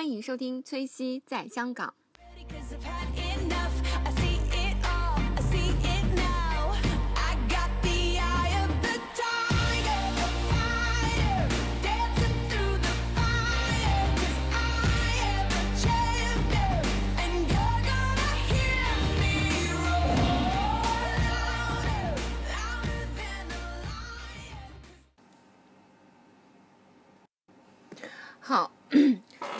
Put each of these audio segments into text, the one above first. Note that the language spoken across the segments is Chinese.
欢迎收听崔西在香港。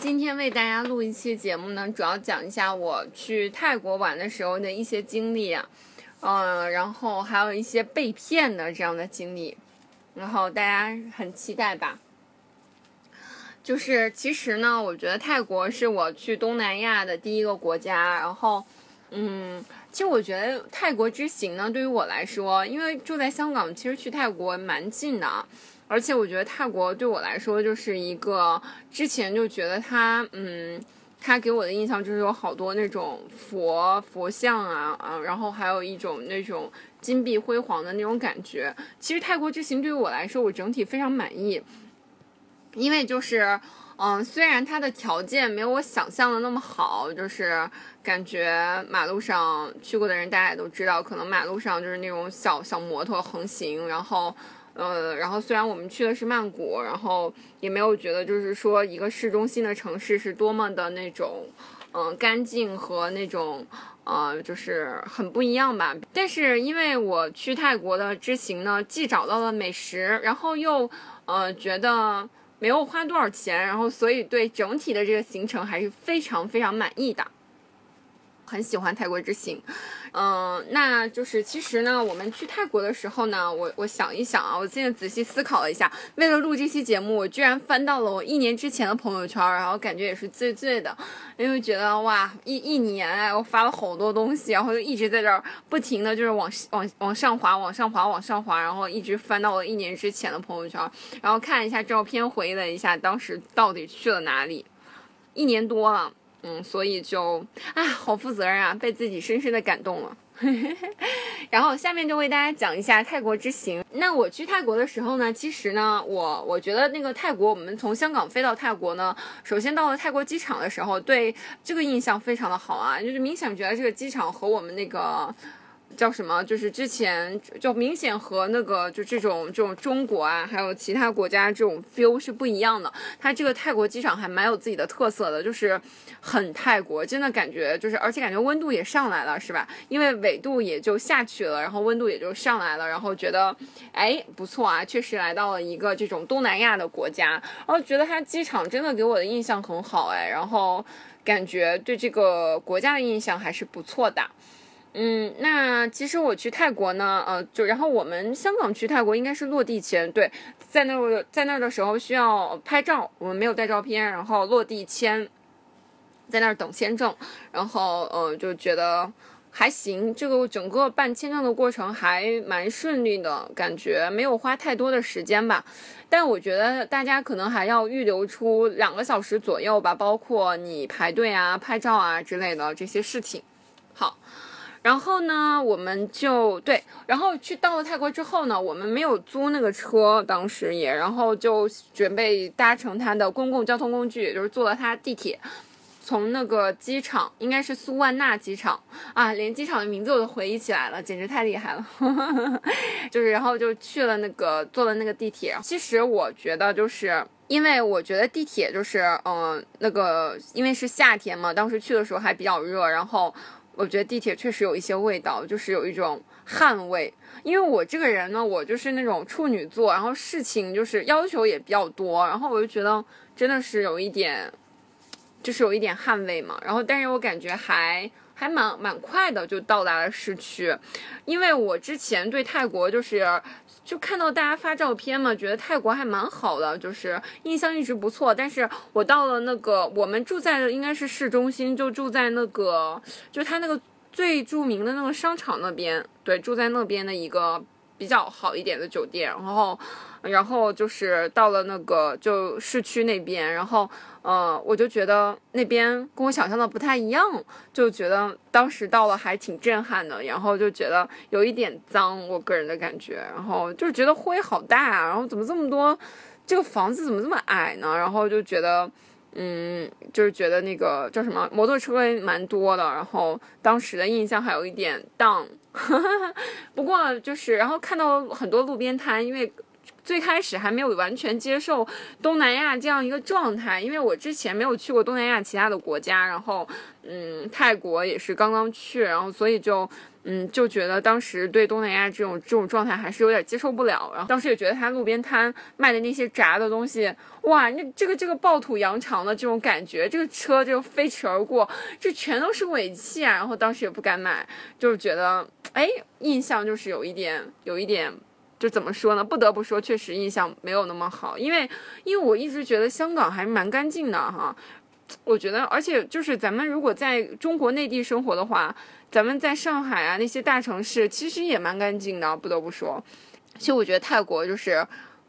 今天为大家录一期节目呢，主要讲一下我去泰国玩的时候的一些经历啊，嗯、然后还有一些被骗的这样的经历，然后大家很期待吧。就是其实呢，我觉得泰国是我去东南亚的第一个国家，然后，嗯，其实我觉得泰国之行呢，对于我来说，因为住在香港，其实去泰国蛮近的啊。而且我觉得泰国对我来说就是一个，之前就觉得它，嗯，它给我的印象就是有好多那种佛佛像啊，啊，然后还有一种那种金碧辉煌的那种感觉。其实泰国之行对于我来说，我整体非常满意，因为就是，嗯，虽然它的条件没有我想象的那么好，就是感觉马路上去过的人大家也都知道，可能马路上就是那种小小摩托横行，然后。呃，然后虽然我们去的是曼谷，然后也没有觉得就是说一个市中心的城市是多么的那种，嗯、干净和那种，呃，就是很不一样吧。但是因为我去泰国的之行呢，既找到了美食，然后又呃觉得没有花多少钱，然后所以对整体的这个行程还是非常非常满意的。很喜欢泰国之行，嗯、那就是其实呢，我们去泰国的时候呢，我我想一想啊，我现在仔细思考了一下，为了录这期节目，我居然翻到了我一年之前的朋友圈，然后感觉也是醉醉的，因为觉得哇，一一年，我发了好多东西，然后就一直在这儿不停的就是往往往上滑，往上滑，往上滑，然后一直翻到了一年之前的朋友圈，然后看一下照片，回忆了一下当时到底去了哪里，一年多了。嗯，所以就啊，好负责任啊，被自己深深的感动了。然后下面就为大家讲一下泰国之行。那我去泰国的时候呢，其实呢，我我觉得那个泰国，我们从香港飞到泰国呢，首先到了泰国机场的时候，对这个印象非常的好啊，就是明显觉得这个机场和我们那个。叫什么？就是之前就明显和那个就这种这种中国啊，还有其他国家这种 feel 是不一样的。它这个泰国机场还蛮有自己的特色的，就是很泰国，真的感觉就是，而且感觉温度也上来了，是吧？因为纬度也就下去了，然后温度也就上来了，然后觉得哎不错啊，确实来到了一个这种东南亚的国家，然后觉得它机场真的给我的印象很好哎，然后感觉对这个国家的印象还是不错的。嗯，那其实我去泰国呢，呃，就然后我们香港去泰国应该是落地签，对，在那在那的时候需要拍照，我们没有带照片，然后落地签，在那儿等签证，然后呃就觉得还行，这个整个办签证的过程还蛮顺利的，感觉没有花太多的时间吧。但我觉得大家可能还要预留出两个小时左右吧，包括你排队啊、拍照啊之类的这些事情。然后呢，我们就对，然后去到了泰国之后呢，我们没有租那个车，当时也，然后就准备搭乘它的公共交通工具，就是坐了它地铁，从那个机场，应该是苏万纳机场啊，连机场的名字我都回忆起来了，简直太厉害了，就是然后就去了那个坐了那个地铁。其实我觉得就是。因为我觉得地铁就是，嗯、那个因为是夏天嘛，当时去的时候还比较热，然后我觉得地铁确实有一些味道，就是有一种汗味。因为我这个人呢，我就是那种处女座，然后事情就是要求也比较多，然后我就觉得真的是有一点，就是有一点汗味嘛。然后，但是我感觉还还蛮蛮快的就到达了市区，因为我之前对泰国就是。就看到大家发照片嘛，觉得泰国还蛮好的，就是印象一直不错。但是我到了那个我们住在的应该是市中心，就住在那个就他那个最著名的那个商场那边，对，住在那边的一个比较好一点的酒店。然后，然后就是到了那个就市区那边，然后呃，我就觉得那边跟我想象的不太一样，就觉得当时到了还挺震撼的，然后就觉得有一点脏，我个人的感觉，然后就觉得灰好大啊，然后怎么这么多，这个房子怎么这么矮呢？然后就觉得。嗯，就是觉得那个叫什么摩托车蛮多的，然后当时的印象还有一点 down，不过就是然后看到很多路边摊，因为。最开始还没有完全接受东南亚这样一个状态，因为我之前没有去过东南亚其他的国家，然后嗯，泰国也是刚刚去，然后所以就嗯就觉得当时对东南亚这种这种状态还是有点接受不了，然后当时也觉得他路边摊卖的那些炸的东西，哇，那这个这个暴土扬长的这种感觉，这个车就飞驰而过，这全都是尾气啊，然后当时也不敢买，就是觉得哎，印象就是有一点有一点。就怎么说呢？不得不说，确实印象没有那么好，因为因为我一直觉得香港还蛮干净的哈。我觉得，而且就是咱们如果在中国内地生活的话，咱们在上海啊那些大城市其实也蛮干净的，不得不说。其实我觉得泰国就是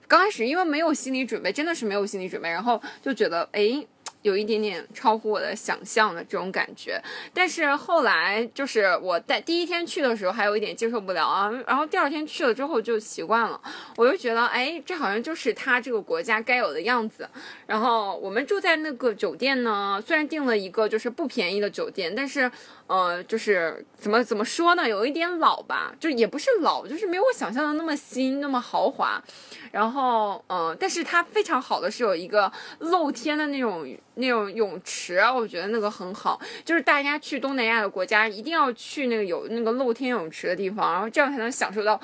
刚开始因为没有心理准备，真的是没有心理准备，然后就觉得哎。有一点点超乎我的想象的这种感觉，但是后来就是我在第一天去的时候还有一点接受不了啊，然后第二天去了之后就习惯了，我就觉得哎，这好像就是他这个国家该有的样子。然后我们住在那个酒店呢，虽然订了一个就是不便宜的酒店，但是呃，就是怎么怎么说呢，有一点老吧，就也不是老，就是没有我想象的那么新那么豪华。然后嗯，但是它非常好的是有一个露天的那种。那种泳池，我觉得那个很好，就是大家去东南亚的国家一定要去那个有那个露天泳池的地方，然后这样才能享受到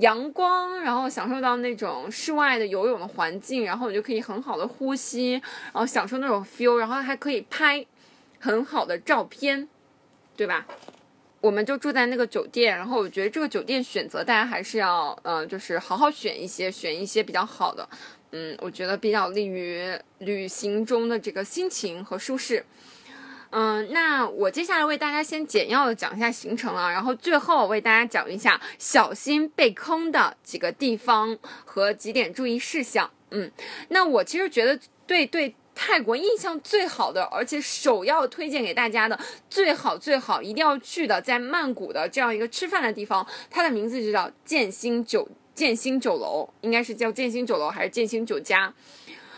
阳光，然后享受到那种室外的游泳的环境，然后你就可以很好的呼吸，然后享受那种 feel，然后还可以拍很好的照片，对吧？我们就住在那个酒店，然后我觉得这个酒店选择大家还是要，嗯，就是好好选一些，选一些比较好的。嗯，我觉得比较利于旅行中的这个心情和舒适。嗯，那我接下来为大家先简要的讲一下行程啊，然后最后为大家讲一下小心被坑的几个地方和几点注意事项。嗯，那我其实觉得对对泰国印象最好的，而且首要推荐给大家的最好最好一定要去的，在曼谷的这样一个吃饭的地方，它的名字就叫建兴酒。建兴酒楼应该是叫建兴酒楼还是建兴酒家？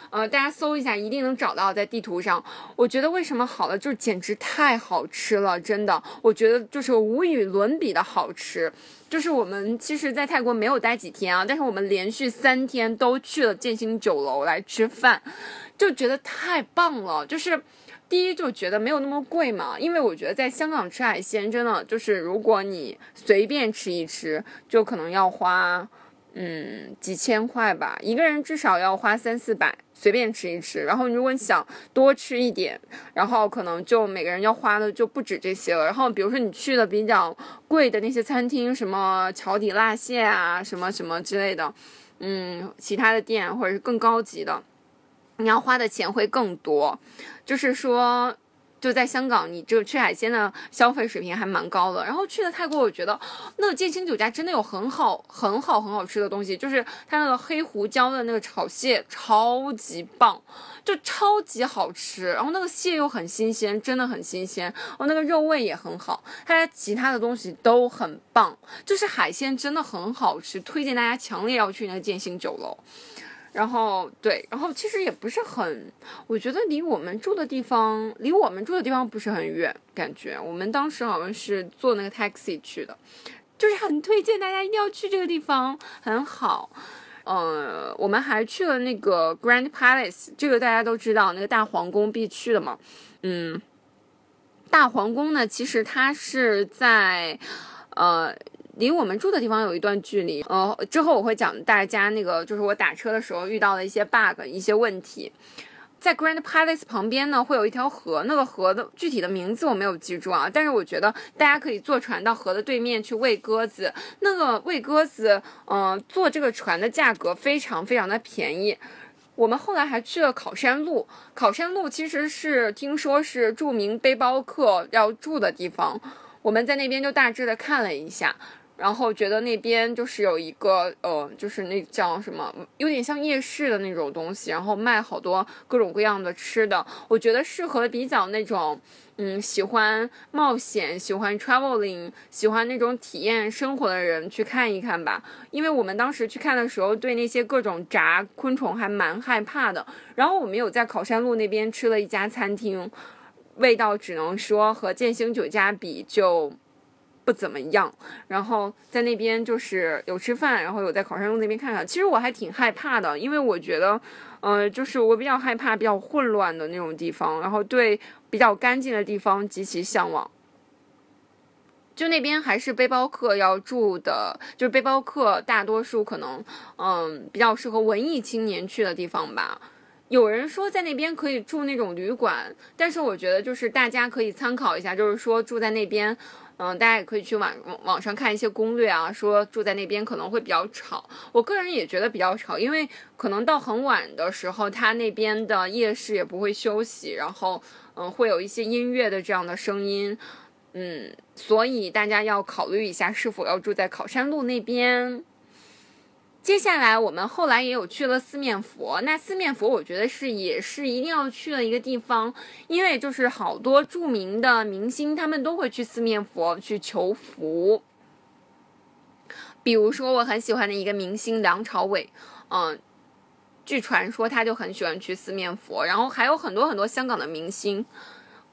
呃，大家搜一下，一定能找到在地图上。我觉得为什么好了，就是简直太好吃了，真的，我觉得就是无与伦比的好吃。就是我们其实，在泰国没有待几天啊，但是我们连续三天都去了建兴酒楼来吃饭，就觉得太棒了。就是第一，就觉得没有那么贵嘛，因为我觉得在香港吃海鲜，真的就是如果你随便吃一吃，就可能要花。嗯，几千块吧，一个人至少要花三四百，随便吃一吃。然后如果你想多吃一点，然后可能就每个人要花的就不止这些了。然后比如说你去的比较贵的那些餐厅，什么桥底辣蟹啊，什么什么之类的，嗯，其他的店或者是更高级的，你要花的钱会更多。就是说。就在香港，你这个吃海鲜的消费水平还蛮高的。然后去了泰国，我觉得那个建新酒家真的有很好、很好、很好吃的东西，就是它那个黑胡椒的那个炒蟹超级棒，就超级好吃。然后那个蟹又很新鲜，真的很新鲜。哦，那个肉味也很好，它其他的东西都很棒，就是海鲜真的很好吃，推荐大家强烈要去那个建新酒楼。然后对，然后其实也不是很，我觉得离我们住的地方，离我们住的地方不是很远，感觉我们当时好像是坐那个 taxi 去的，就是很推荐大家一定要去这个地方，很好。呃，我们还去了那个 Grand Palace，这个大家都知道，那个大皇宫必去的嘛。嗯，大皇宫呢，其实它是在，呃。离我们住的地方有一段距离，呃，之后我会讲大家那个，就是我打车的时候遇到的一些 bug，一些问题。在 Grand Palace 旁边呢，会有一条河，那个河的具体的名字我没有记住啊，但是我觉得大家可以坐船到河的对面去喂鸽子。那个喂鸽子，嗯，坐这个船的价格非常非常的便宜。我们后来还去了考山路，考山路其实是听说是著名背包客要住的地方，我们在那边就大致的看了一下。然后觉得那边就是有一个呃，就是那叫什么，有点像夜市的那种东西，然后卖好多各种各样的吃的。我觉得适合比较那种，嗯，喜欢冒险、喜欢 traveling、喜欢那种体验生活的人去看一看吧。因为我们当时去看的时候，对那些各种炸昆虫还蛮害怕的。然后我们有在考山路那边吃了一家餐厅，味道只能说和建兴酒家比就。不怎么样，然后在那边就是有吃饭，然后有在考山路那边看看。其实我还挺害怕的，因为我觉得，呃，就是我比较害怕比较混乱的那种地方，然后对比较干净的地方极其向往。就那边还是背包客要住的，就是背包客大多数可能，嗯，比较适合文艺青年去的地方吧。有人说在那边可以住那种旅馆，但是我觉得就是大家可以参考一下，就是说住在那边。嗯，大家也可以去网网上看一些攻略啊，说住在那边可能会比较吵。我个人也觉得比较吵，因为可能到很晚的时候，他那边的夜市也不会休息，然后嗯，会有一些音乐的这样的声音，嗯，所以大家要考虑一下是否要住在考山路那边。接下来我们后来也有去了四面佛，那四面佛我觉得是也是一定要去的一个地方，因为就是好多著名的明星他们都会去四面佛去求福。比如说我很喜欢的一个明星梁朝伟，嗯，据传说他就很喜欢去四面佛，然后还有很多很多香港的明星。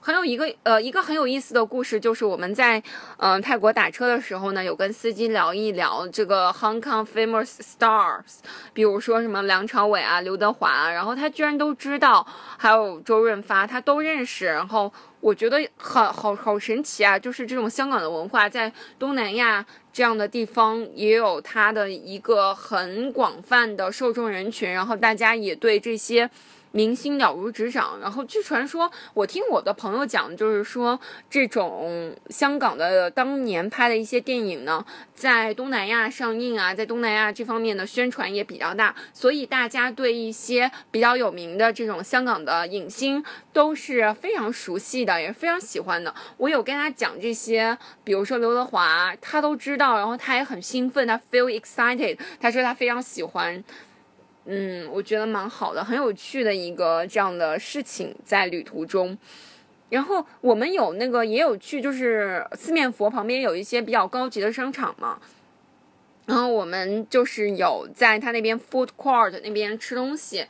很有一个呃，一个很有意思的故事，就是我们在嗯、泰国打车的时候呢，有跟司机聊一聊这个 Hong Kong famous stars，比如说什么梁朝伟啊、刘德华，然后他居然都知道，还有周润发，他都认识。然后我觉得好好好神奇啊，就是这种香港的文化在东南亚这样的地方也有它的一个很广泛的受众人群，然后大家也对这些。明星了如指掌，然后据传说，我听我的朋友讲，就是说这种香港的当年拍的一些电影呢，在东南亚上映啊，在东南亚这方面的宣传也比较大，所以大家对一些比较有名的这种香港的影星都是非常熟悉的，也非常喜欢的。我有跟他讲这些，比如说刘德华，他都知道，然后他也很兴奋，他 feel excited，他说他非常喜欢。嗯，我觉得蛮好的，很有趣的一个这样的事情在旅途中。然后我们有那个也有去，就是四面佛旁边有一些比较高级的商场嘛。然后我们就是有在他那边 food court 那边吃东西。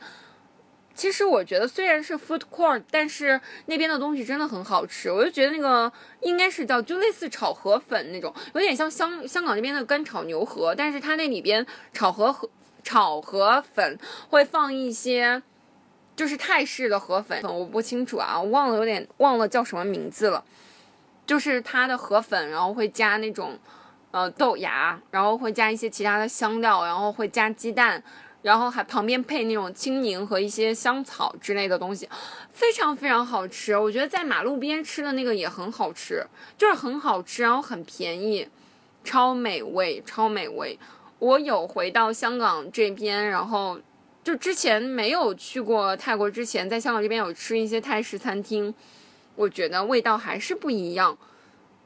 其实我觉得虽然是 food court，但是那边的东西真的很好吃。我就觉得那个应该是叫就类似炒河粉那种，有点像香香港那边的干炒牛河，但是它那里边炒河河。炒河粉会放一些，就是泰式的河粉，我不清楚啊，我忘了有点忘了叫什么名字了。就是它的河粉，然后会加那种呃豆芽，然后会加一些其他的香料，然后会加鸡蛋，然后还旁边配那种青柠和一些香草之类的东西，非常非常好吃。我觉得在马路边吃的那个也很好吃，就是很好吃，然后很便宜，超美味，超美味。我有回到香港这边，然后就之前没有去过泰国，之前在香港这边有吃一些泰式餐厅，我觉得味道还是不一样。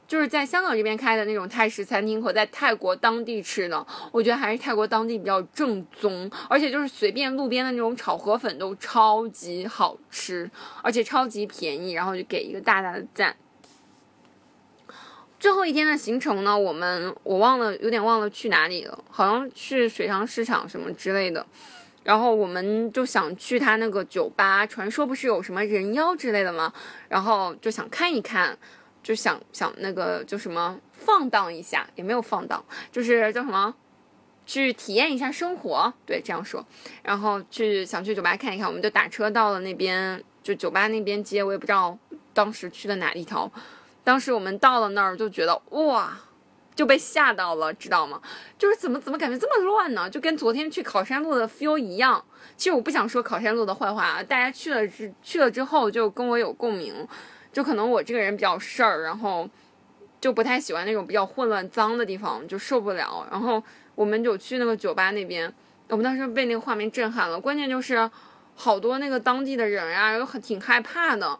就是在香港这边开的那种泰式餐厅和在泰国当地吃的，我觉得还是泰国当地比较正宗，而且就是随便路边的那种炒河粉都超级好吃，而且超级便宜，然后就给一个大大的赞。最后一天的行程呢，我们我忘了，有点忘了去哪里了，好像去水上市场什么之类的。然后我们就想去他那个酒吧，传说不是有什么人妖之类的吗？然后就想看一看，就想想那个就什么放荡一下，也没有放荡，就是叫什么去体验一下生活，对，这样说。然后去想去酒吧看一看，我们就打车到了那边，就酒吧那边街，我也不知道当时去的哪一条。当时我们到了那儿就觉得哇，就被吓到了，知道吗？就是怎么怎么感觉这么乱呢？就跟昨天去考山路的 feel 一样。其实我不想说考山路的坏话啊，大家去了之去了之后就跟我有共鸣。就可能我这个人比较事儿，然后就不太喜欢那种比较混乱脏的地方，就受不了。然后我们就去那个酒吧那边，我们当时被那个画面震撼了。关键就是好多那个当地的人啊，又很挺害怕的，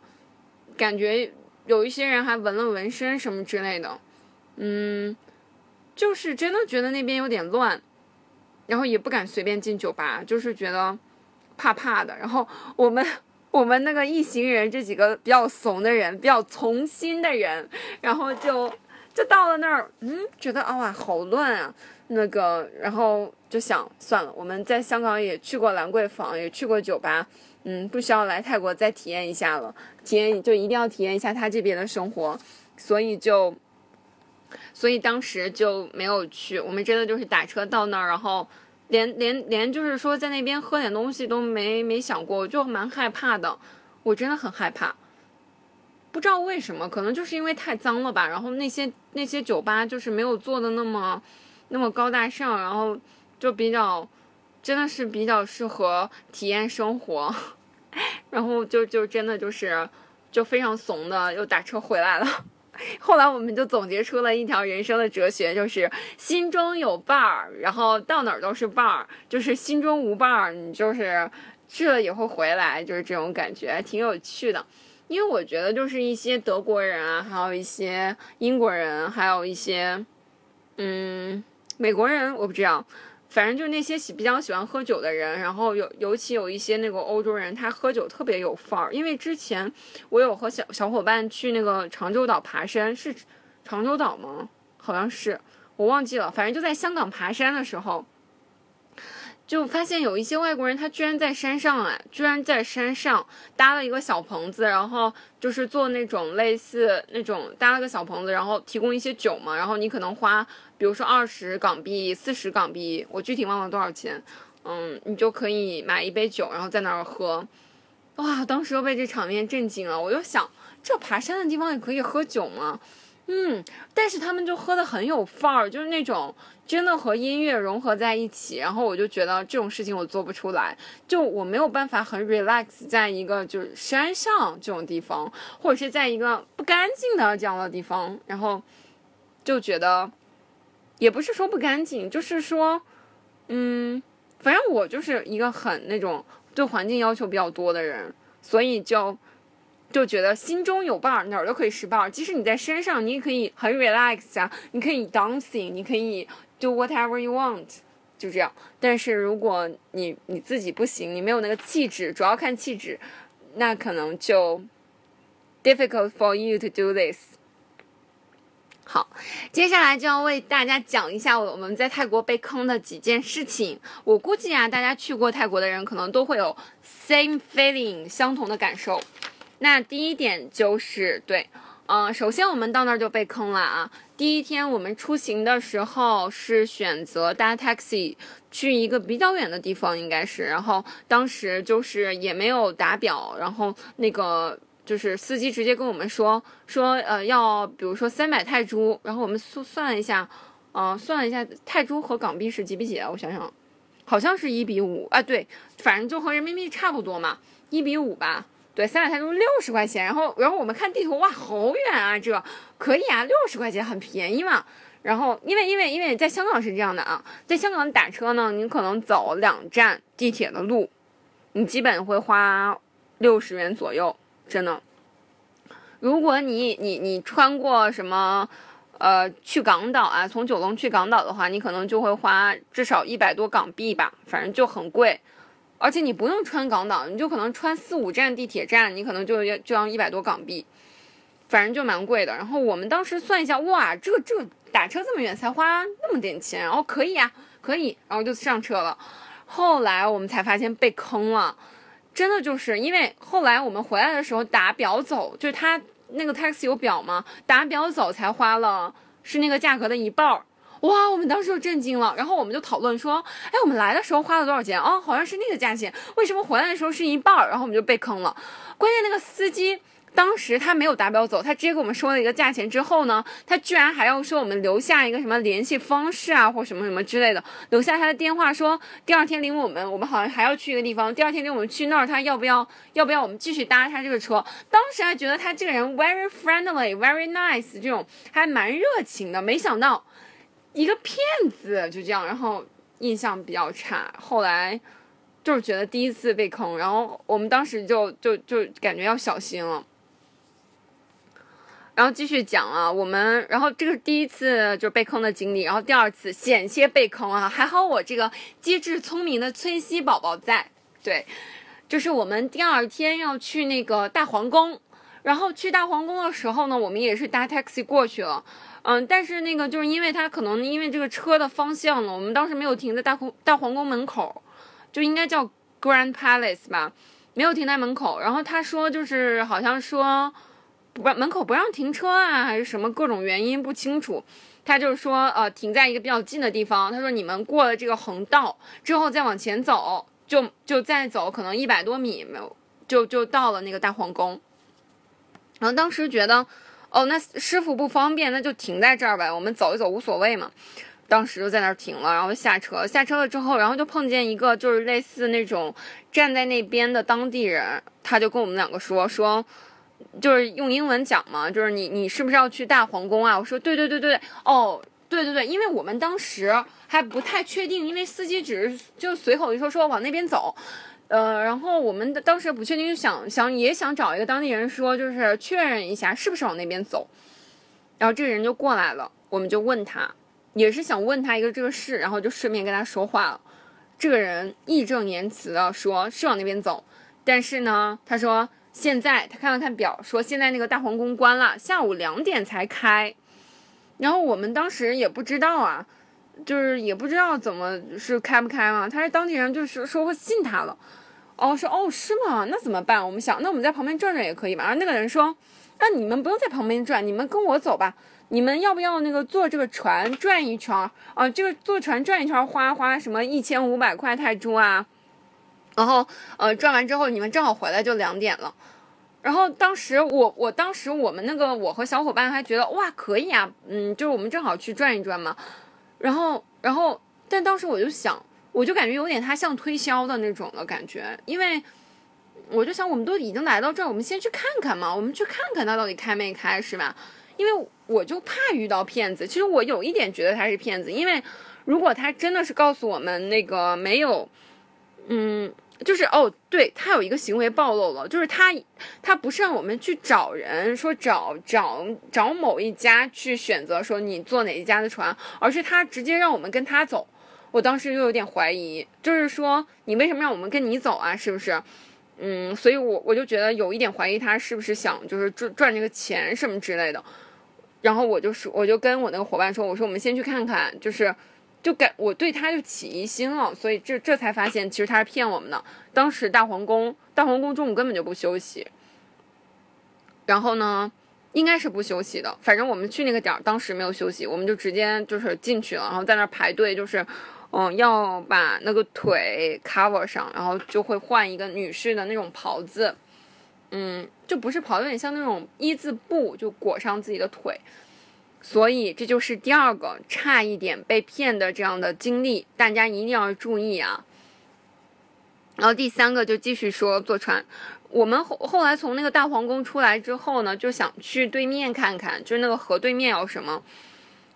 感觉。有一些人还纹了纹身什么之类的，嗯，就是真的觉得那边有点乱，然后也不敢随便进酒吧，就是觉得怕怕的。然后我们我们那个一行人这几个比较怂的人，比较从心的人，然后就就到了那儿，嗯，觉得啊哇好乱啊，那个，然后就想算了，我们在香港也去过兰桂坊，也去过酒吧，嗯，不需要来泰国再体验一下了，体验就一定要体验一下他这边的生活，所以就。所以当时就没有去，我们真的就是打车到那儿，然后连连连就是说在那边喝点东西都没没想过，我就蛮害怕的，我真的很害怕，不知道为什么，可能就是因为太脏了吧，然后那些那些酒吧就是没有做的那么那么高大上，然后就比较真的是比较适合体验生活，然后就就真的就是就非常怂的又打车回来了。后来我们就总结出了一条人生的哲学，就是心中有伴儿，然后到哪儿都是伴儿；就是心中无伴儿，你就是去了也会回来，就是这种感觉，挺有趣的。因为我觉得就是一些德国人啊，还有一些英国人，还有一些嗯美国人，我不知道。反正就是那些喜比较喜欢喝酒的人，然后有尤其有一些那个欧洲人，他喝酒特别有范儿。因为之前我有和小小伙伴去那个长洲岛爬山，是长洲岛吗？好像是，我忘记了。反正就在香港爬山的时候，就发现有一些外国人，他居然在山上哎，居然在山上搭了一个小棚子，然后就是做那种类似那种搭了个小棚子，然后提供一些酒嘛，然后你可能花，比如说二十港币、四十港币，我具体忘了多少钱，嗯，你就可以买一杯酒，然后在那儿喝。哇，当时又被这场面震惊了，我就想，这爬山的地方也可以喝酒吗？嗯，但是他们就喝的很有范儿，就是那种真的和音乐融合在一起，然后我就觉得这种事情我做不出来，就我没有办法很 relax 在一个就是山上这种地方，或者是在一个不干净的这样的地方，然后就觉得也不是说不干净，就是说，嗯，反正我就是一个很那种对环境要求比较多的人，所以就。就觉得心中有伴儿，哪儿都可以是伴儿。即使你在山上，你也可以很 relax 啊，你可以 dancing，你可以 do whatever you want，就这样。但是如果你你自己不行，你没有那个气质，主要看气质，那可能就 difficult for you to do this。好，接下来就要为大家讲一下我们在泰国被坑的几件事情。我估计啊，大家去过泰国的人可能都会有 same feeling 相同的感受。那第一点就是对，嗯、首先我们到那儿就被坑了啊。第一天我们出行的时候是选择搭 taxi 去一个比较远的地方，应该是，然后当时就是也没有打表，然后那个就是司机直接跟我们说说呃要比如说三百泰铢，然后我们算算一下，呃算了一下泰铢和港币是几比几啊？我想想，好像是一比五啊，对，反正就和人民币差不多嘛，一比五吧。对，三百泰铢六十块钱，然后然后我们看地图，哇，好远啊，这可以啊，六十块钱很便宜嘛。然后因为因为因为在香港是这样的啊，在香港打车呢，你可能走两站地铁的路，你基本会花六十元左右，真的。如果你你你穿过什么，呃，去港岛啊，从九龙去港岛的话，你可能就会花至少一百多港币吧，反正就很贵。而且你不用穿港岛，你就可能穿四五站地铁站，你可能就要就要一百多港币，反正就蛮贵的。然后我们当时算一下，哇，这这打车这么远才花那么点钱，然后可以呀，可以，然后就上车了。后来我们才发现被坑了，真的就是因为后来我们回来的时候打表走，就是他那个 taxi 有表吗？打表走才花了是那个价格的一半儿。哇，我们当时就震惊了，然后我们就讨论说，哎，我们来的时候花了多少钱？哦，好像是那个价钱，为什么回来的时候是一半儿？然后我们就被坑了。关键那个司机当时他没有打表走，他直接给我们说了一个价钱之后呢，他居然还要说我们留下一个什么联系方式啊，或什么什么之类的，留下他的电话，说第二天领我们，我们好像还要去一个地方，第二天领我们去那儿，他要不要要不要我们继续搭他这个车？当时还觉得他这个人 very friendly, very nice，这种还蛮热情的，没想到。一个骗子就这样，然后印象比较差。后来就是觉得第一次被坑，然后我们当时就就就感觉要小心了。然后继续讲啊，我们然后这个是第一次就是被坑的经历，然后第二次险些被坑啊，还好我这个机智聪明的崔西宝宝在，对，就是我们第二天要去那个大皇宫，然后去大皇宫的时候呢，我们也是搭 taxi 过去了，嗯，但是那个就是因为它可能因为这个车的方向呢，我们当时没有停在大皇大皇宫门口，就应该叫 Grand Palace 吧，没有停在门口，然后他说就是好像说。不门口不让停车啊，还是什么各种原因不清楚。他就是说，呃，停在一个比较近的地方。他说你们过了这个横道之后再往前走，就就再走可能一百多米没有，就就到了那个大皇宫。然后当时觉得，哦，那师傅不方便，那就停在这儿呗，我们走一走无所谓嘛。当时就在那儿停了，然后下车，下车了之后，然后就碰见一个就是类似那种站在那边的当地人，他就跟我们两个说说。就是用英文讲嘛，就是你你是不是要去大皇宫啊？我说对对对对对，哦对对对，因为我们当时还不太确定，因为司机只是就随口一说说往那边走，呃，然后我们当时不确定，就想想也想找一个当地人说，就是确认一下是不是往那边走，然后这个人就过来了，我们就问他，也是想问他一个这个事，然后就顺便跟他说话了，这个人义正言辞的说是往那边走，但是呢，他说。现在他看了看表，说现在那个大皇宫关了，下午两点才开。然后我们当时也不知道啊，就是也不知道怎么是开不开嘛。他是当地人，就是说会信他了。哦，说哦是吗？那怎么办？我们想，那我们在旁边转转也可以嘛。然后那个人说，那你们不用在旁边转，你们跟我走吧。你们要不要那个坐这个船转一圈？啊，这个坐船转一圈花花什么一千五百块泰铢啊？然后，呃，转完之后你们正好回来就两点了。然后当时我，我当时我们那个我和小伙伴还觉得哇可以啊，嗯，就是我们正好去转一转嘛。然后，然后，但当时我就想，我就感觉有点他像推销的那种的感觉，因为我就想我们都已经来到这儿，我们先去看看嘛，我们去看看他到底开没开，是吧？因为我就怕遇到骗子。其实我有一点觉得他是骗子，因为如果他真的是告诉我们那个没有，嗯。就是哦，对他有一个行为暴露了，就是他他不是让我们去找人说找找找某一家去选择说你坐哪一家的船，而是他直接让我们跟他走。我当时又有点怀疑，就是说你为什么让我们跟你走啊？是不是？嗯，所以我我就觉得有一点怀疑他是不是想就是赚赚这个钱什么之类的。然后我就说，我就跟我那个伙伴说，我说我们先去看看，就是。就感我对他就起疑心了，所以这这才发现其实他是骗我们的。当时大皇宫大皇宫中午根本就不休息，然后呢，应该是不休息的。反正我们去那个点儿，当时没有休息，我们就直接就是进去了，然后在那儿排队，就是嗯要把那个腿 cover 上，然后就会换一个女士的那种袍子，嗯，就不是袍，有点像那种一字布，就裹上自己的腿。所以这就是第二个差一点被骗的这样的经历，大家一定要注意啊。然后第三个就继续说坐船，我们后后来从那个大皇宫出来之后呢，就想去对面看看，就是那个河对面有什么，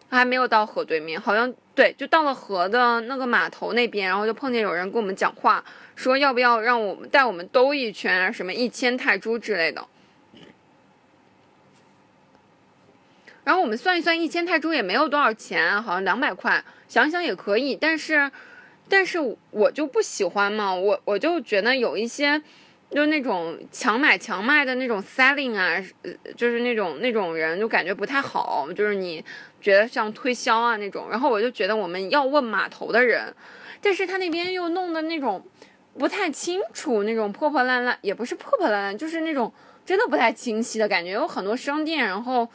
还没有到河对面，好像对，就到了河的那个码头那边，然后就碰见有人跟我们讲话，说要不要让我们带我们兜一圈，什么一千泰铢之类的。然后我们算一算，一千泰铢也没有多少钱，好像两百块，想想也可以。但是，但是我就不喜欢嘛，我我就觉得有一些，就那种强买强卖的那种 selling 啊，就是那种那种人就感觉不太好，就是你觉得像推销啊那种。然后我就觉得我们要问码头的人，但是他那边又弄的那种不太清楚，那种破破烂烂，也不是破破烂烂，就是那种真的不太清晰的感觉，有很多商店，然后。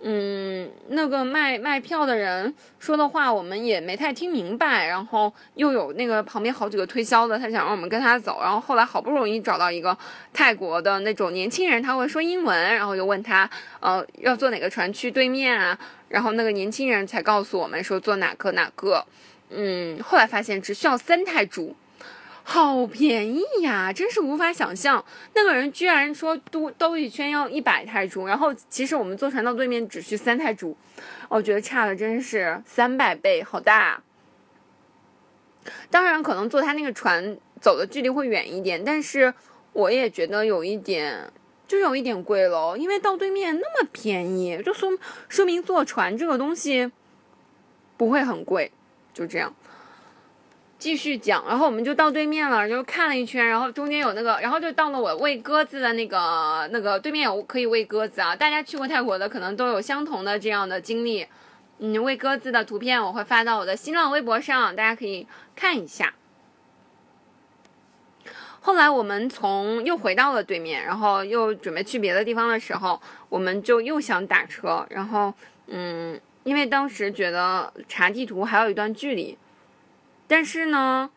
嗯，那个卖卖票的人说的话，我们也没太听明白。然后又有那个旁边好几个推销的，他想让我们跟他走。然后后来好不容易找到一个泰国的那种年轻人，他会说英文，然后就问他，呃，要坐哪个船去对面啊？然后那个年轻人才告诉我们说坐哪个哪个。嗯，后来发现只需要三泰铢。好便宜呀，真是无法想象。那个人居然说兜兜一圈要一百泰铢，然后其实我们坐船到对面只需三泰铢，我觉得差的真是三百倍，好大。当然，可能坐他那个船走的距离会远一点，但是我也觉得有一点，就有一点贵了，因为到对面那么便宜，就说说明坐船这个东西不会很贵，就这样。继续讲，然后我们就到对面了，就看了一圈，然后中间有那个，然后就到了我喂鸽子的那个那个对面有可以喂鸽子啊，大家去过泰国的可能都有相同的这样的经历。嗯，喂鸽子的图片我会发到我的新浪微博上，大家可以看一下。后来我们从又回到了对面，然后又准备去别的地方的时候，我们就又想打车，然后嗯，因为当时觉得查地图还有一段距离，但是呢，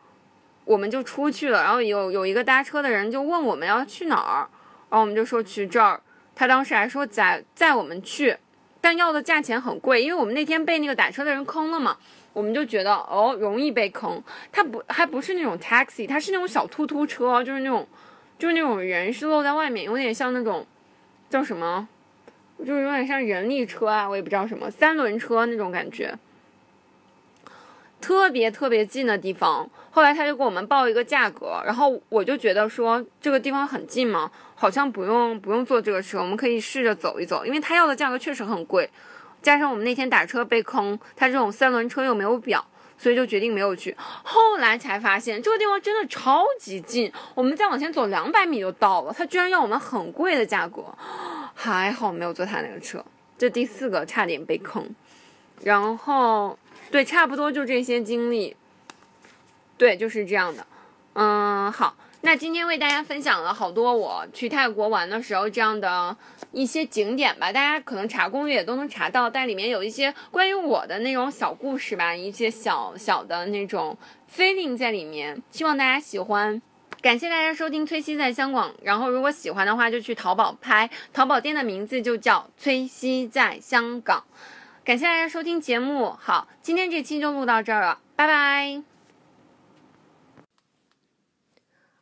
我们就出去了，然后有有一个搭车的人就问我们要去哪儿，然后我们就说去这儿，他当时还说载载我们去，但要的价钱很贵，因为我们那天被那个打车的人坑了嘛。我们就觉得哦，容易被坑。他不还不是那种 taxi，他是那种小突突车，就是那种，就是那种人是露在外面，有点像那种叫什么，就是有点像人力车啊，我也不知道什么三轮车那种感觉。特别特别近的地方，后来他就给我们报一个价格，然后我就觉得说这个地方很近嘛，好像不用不用坐这个车，我们可以试着走一走，因为他要的价格确实很贵。加上我们那天打车被坑，他这种三轮车又没有表，所以就决定没有去。后来才发现这个地方真的超级近，我们再往前走两百米就到了。他居然要我们很贵的价格，还好没有坐他那个车。这第四个差点被坑，然后对，差不多就这些经历，对，就是这样的。嗯，好，那今天为大家分享了好多我去泰国玩的时候这样的。一些景点吧，大家可能查攻略也都能查到，但里面有一些关于我的那种小故事吧，一些小小的那种 feeling 在里面，希望大家喜欢。感谢大家收听崔西在香港，然后如果喜欢的话就去淘宝拍，淘宝店的名字就叫崔西在香港。感谢大家收听节目，好，今天这期就录到这儿了，拜拜。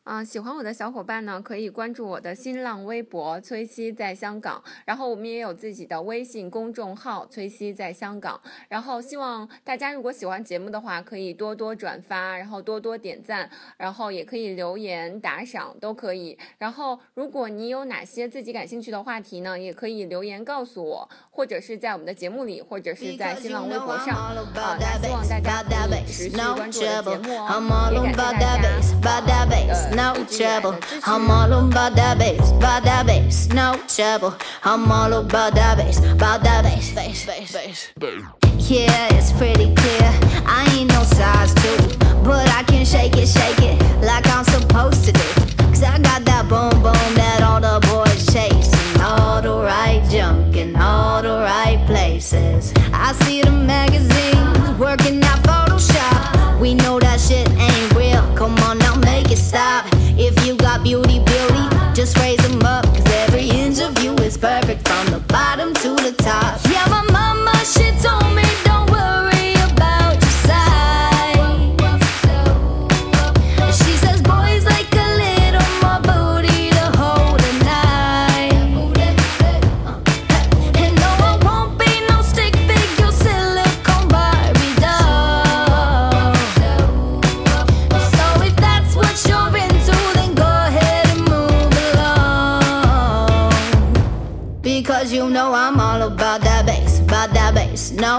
啊，喜欢我的小伙伴呢，可以关注我的新浪微博“崔西在香港”，然后我们也有自己的微信公众号“崔西在香港”。然后希望大家如果喜欢节目的话，可以多多转发，然后多多点赞，然后也可以留言打赏，都可以。然后如果你有哪些自己感兴趣的话题呢，也可以留言告诉我，或者是在我们的节目里，或者是在新浪微博上。啊，那希望大家可以持续关注我的节目哦，也感谢大家。呃 no trouble. I'm all about that bass, about that bass, no trouble. I'm all about that bass, about that bass, bass, bass, bass. Yeah, it's pretty clear. I ain't no size two, but I can shake it, shake it like